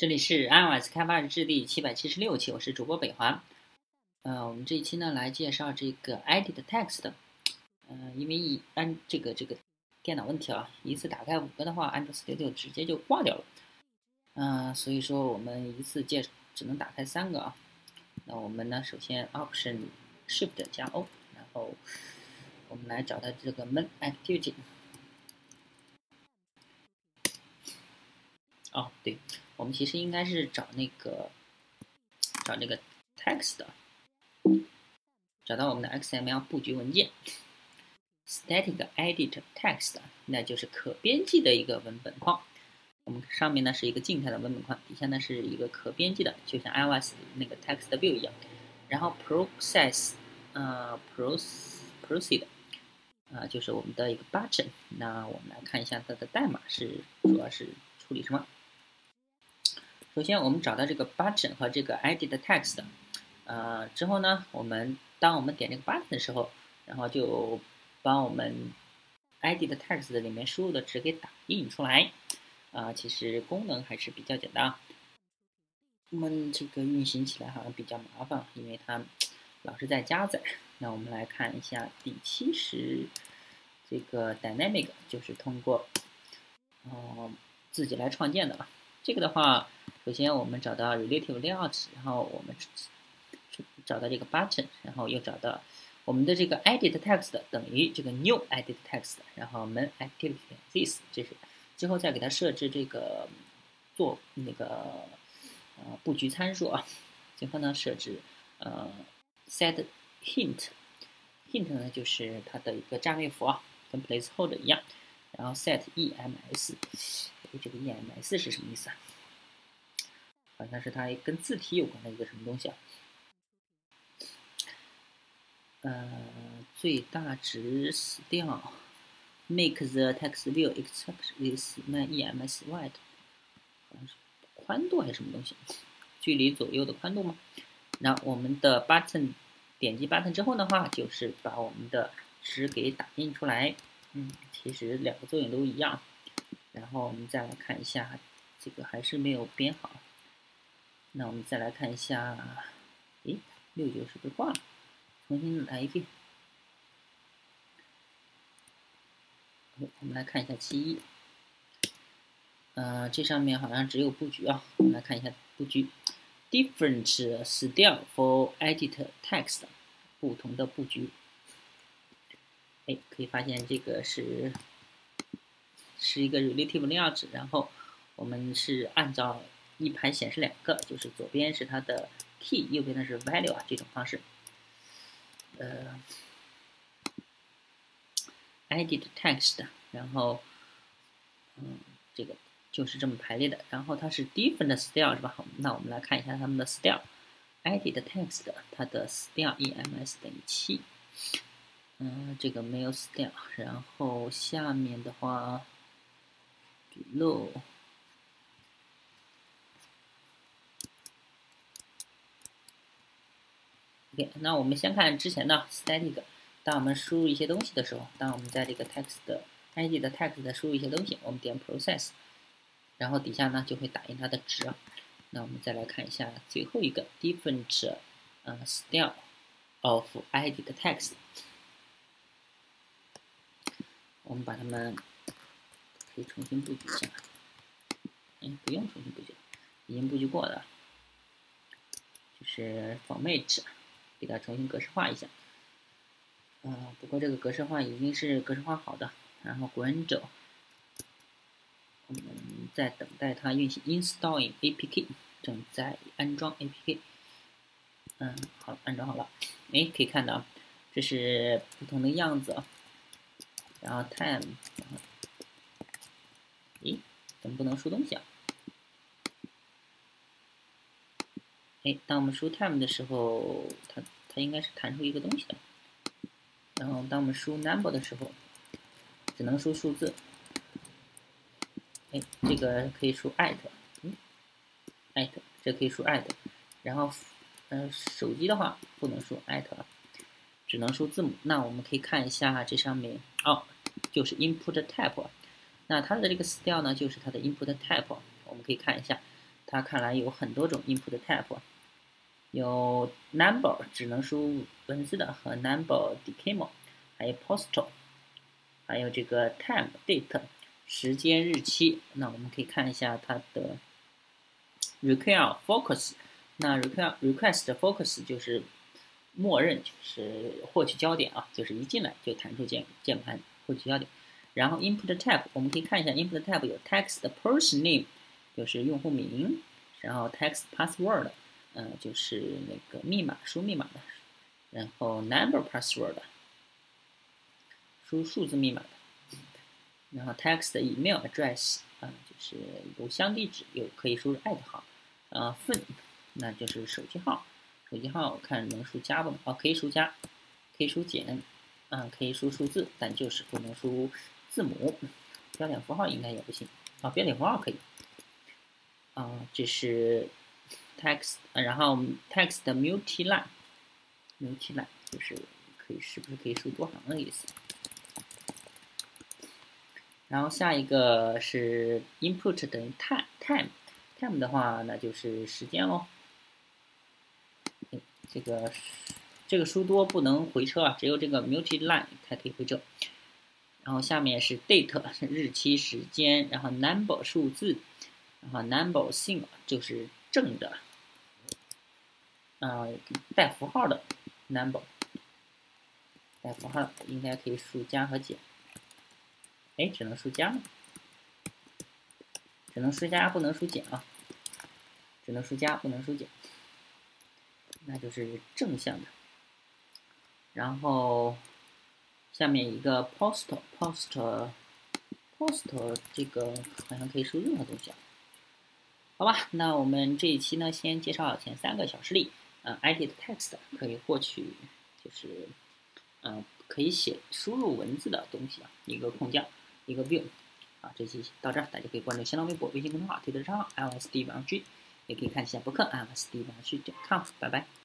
这里是 iOS 开发日志第七百七十六期，我是主播北华。呃，我们这一期呢来介绍这个 edit text。呃，因为一般这个这个电脑问题啊，一次打开五个的话，Android Studio 直接就挂掉了。嗯，所以说我们一次介只能打开三个啊。那我们呢，首先 Option Shift 加 O，然后我们来找到这个 Main Activity。哦，对。我们其实应该是找那个找那个 text，找到我们的 XML 布局文件，static edit text，那就是可编辑的一个文本框。我们上面呢是一个静态的文本框，底下呢是一个可编辑的，就像 iOS 那个 text view 一样。然后 process，呃，proceed，啊，就是我们的一个 button。那我们来看一下它的代码是主要是处理什么。首先，我们找到这个 button 和这个 edit text，呃，之后呢，我们当我们点这个 button 的时候，然后就把我们 edit text 里面输入的值给打印出来。啊，其实功能还是比较简单。我们这个运行起来好像比较麻烦，因为它老是在加载。那我们来看一下第七十这个 dynamic，就是通过哦自己来创建的了。这个的话。首先，我们找到 relative layout，然后我们找到这个 button，然后又找到我们的这个 edit text 等于这个 new edit text，然后 main activity this，这是之后再给它设置这个做那个呃布局参数啊，最后呢设置呃 set hint，hint 呢就是它的一个占位符啊，跟 placeholder 一样，然后 set ems，这个 ems 是什么意思啊？好像是它跟字体有关的一个什么东西啊？呃，最大值死掉，make the text view except this main ems wide，好像是宽度还是什么东西？距离左右的宽度吗？那我们的 button 点击 button 之后的话，就是把我们的值给打印出来。嗯，其实两个作用都一样。然后我们再来看一下，这个还是没有编好。那我们再来看一下，诶，六九是不是挂了？重新来一遍。我们来看一下七一，呃，这上面好像只有布局啊。我们来看一下布局，different style for edit text，不同的布局。哎，可以发现这个是是一个 relative layout，然后我们是按照。一排显示两个，就是左边是它的 key，右边的是 value 啊，这种方式。呃，edit text，然后，嗯，这个就是这么排列的。然后它是 different style 是吧？好，那我们来看一下它们的 style。edit text 它的 style ems 等于七。嗯，这个没有 style。然后下面的话，below。那我们先看之前的 static。当我们输入一些东西的时候，当我们在这个 text edit 的 text 输入一些东西，我们点 process，然后底下呢就会打印它的值。那我们再来看一下最后一个 different，呃，style of edit text。我们把它们可以重新布局一下。哎，不用重新布局，已经布局过的，就是 format。给它重新格式化一下，呃，不过这个格式化已经是格式化好的。然后 grand 我们在等待它运行，installing APK，正在安装 APK。嗯，好，安装好了。哎，可以看到，这是不同的样子。然后 time，咦，怎怎么不能输东西啊？哎，当我们输 time 的时候，它它应该是弹出一个东西的。然后当我们输 number 的时候，只能输数字。哎，这个可以输 at，嗯，at，这可以输 at。然后，嗯，手机的话不能输 at，只能输字母。那我们可以看一下这上面，哦，就是 input type。那它的这个 style 呢，就是它的 input type。我们可以看一下。它看来有很多种 input type，有 number 只能输入文字的和 number decimal，还有 postal，还有这个 time date 时间日期。那我们可以看一下它的 require focus。那 require request focus 就是默认就是获取焦点啊，就是一进来就弹出键键盘获取焦点。然后 input type 我们可以看一下 input type 有 text person name 就是用户名，然后 text password 嗯就是那个密码输密码的，然后 number password 输数字密码的，然后 text email address 啊就是邮箱地址有可以输入 at 号，呃 phone 那就是手机号，手机号看能输加不能哦可以输加，可以输减，嗯可以输数字，但就是不能输。字母标点符号应该也不行啊，标点符号可以啊，这是 text，然后 text multi-line，multi-line 就是可以是不是可以输多行的意思？然后下一个是 input 等于 time，time，time 的话那就是时间喽。这个这个输多不能回车啊，只有这个 multi-line 才可以回车。然后下面是 date 日期时间，然后 number 数字，然后 number sign 就是正的，呃带符号的 number，带符号应该可以输加和减，哎只能输加，只能输加不能输减啊，只能输加不能输减，那就是正向的，然后。下面一个 post，post，post，这个好像可以输任何东西啊。好吧，那我们这一期呢，先介绍前三个小实例。嗯，edit text 可以获取，就是嗯，可以写输入文字的东西啊。一个空降，一个 view。啊，这期到这儿，大家可以关注新浪微博、微信公众号、推特账号 lsd 王军，也可以看一下博客 lsd 王军点 com。拜拜。